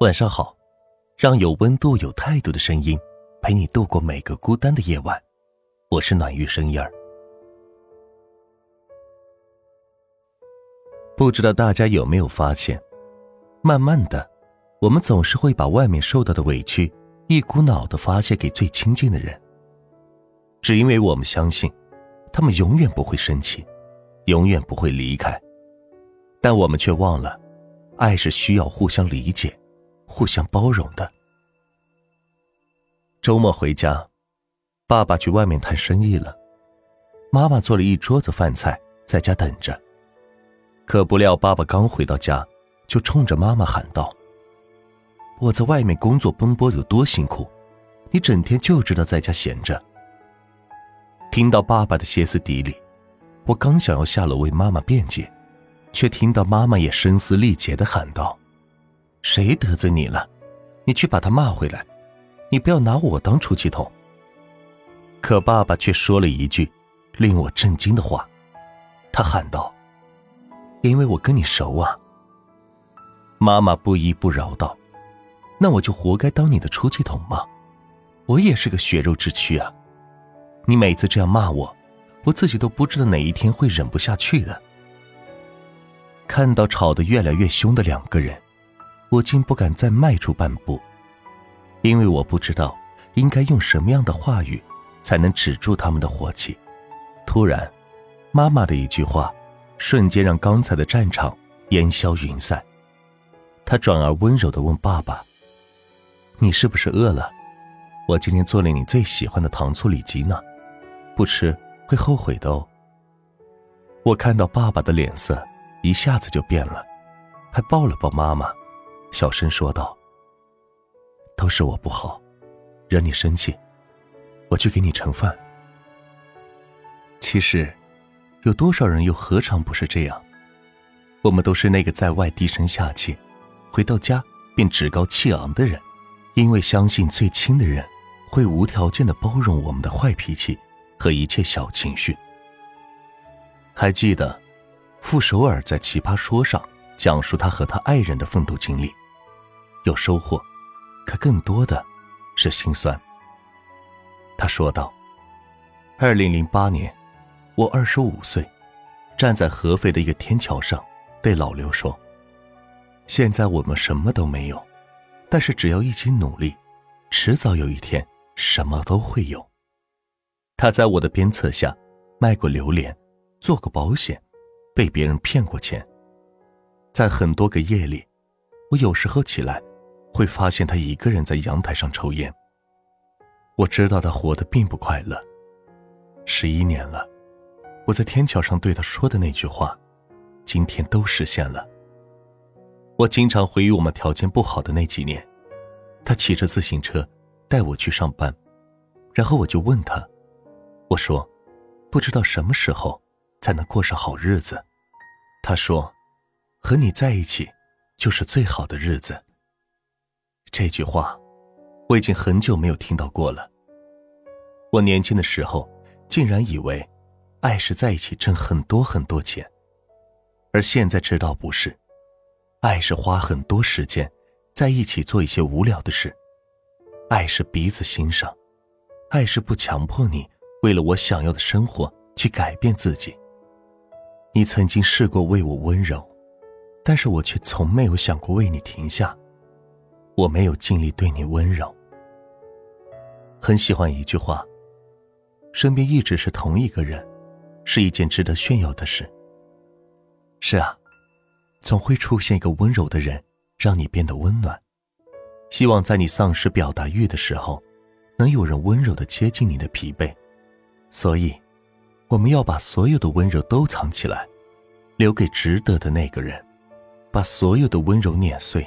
晚上好，让有温度、有态度的声音陪你度过每个孤单的夜晚。我是暖玉声音儿。不知道大家有没有发现，慢慢的，我们总是会把外面受到的委屈一股脑的发泄给最亲近的人，只因为我们相信，他们永远不会生气，永远不会离开。但我们却忘了，爱是需要互相理解。互相包容的。周末回家，爸爸去外面谈生意了，妈妈做了一桌子饭菜在家等着。可不料，爸爸刚回到家，就冲着妈妈喊道：“我在外面工作奔波有多辛苦，你整天就知道在家闲着。”听到爸爸的歇斯底里，我刚想要下楼为妈妈辩解，却听到妈妈也声嘶力竭的喊道。谁得罪你了？你去把他骂回来，你不要拿我当出气筒。可爸爸却说了一句令我震惊的话，他喊道：“因为我跟你熟啊。”妈妈不依不饶道：“那我就活该当你的出气筒吗？我也是个血肉之躯啊！你每次这样骂我，我自己都不知道哪一天会忍不下去的。”看到吵得越来越凶的两个人。我竟不敢再迈出半步，因为我不知道应该用什么样的话语才能止住他们的火气。突然，妈妈的一句话，瞬间让刚才的战场烟消云散。她转而温柔的问爸爸：“你是不是饿了？我今天做了你最喜欢的糖醋里脊呢，不吃会后悔的哦。”我看到爸爸的脸色一下子就变了，还抱了抱妈妈。小声说道：“都是我不好，惹你生气，我去给你盛饭。”其实，有多少人又何尝不是这样？我们都是那个在外低声下气，回到家便趾高气昂的人，因为相信最亲的人会无条件的包容我们的坏脾气和一切小情绪。还记得，傅首尔在《奇葩说》上讲述他和他爱人的奋斗经历。有收获，可更多的是心酸。他说道：“二零零八年，我二十五岁，站在合肥的一个天桥上，对老刘说：‘现在我们什么都没有，但是只要一起努力，迟早有一天什么都会有。’他在我的鞭策下，卖过榴莲，做过保险，被别人骗过钱，在很多个夜里，我有时候起来。”会发现他一个人在阳台上抽烟。我知道他活得并不快乐。十一年了，我在天桥上对他说的那句话，今天都实现了。我经常回忆我们条件不好的那几年，他骑着自行车带我去上班，然后我就问他，我说，不知道什么时候才能过上好日子。他说，和你在一起就是最好的日子。这句话，我已经很久没有听到过了。我年轻的时候，竟然以为，爱是在一起挣很多很多钱，而现在知道不是，爱是花很多时间，在一起做一些无聊的事，爱是彼此欣赏，爱是不强迫你为了我想要的生活去改变自己。你曾经试过为我温柔，但是我却从没有想过为你停下。我没有尽力对你温柔。很喜欢一句话：“身边一直是同一个人，是一件值得炫耀的事。”是啊，总会出现一个温柔的人，让你变得温暖。希望在你丧失表达欲的时候，能有人温柔的接近你的疲惫。所以，我们要把所有的温柔都藏起来，留给值得的那个人，把所有的温柔碾碎。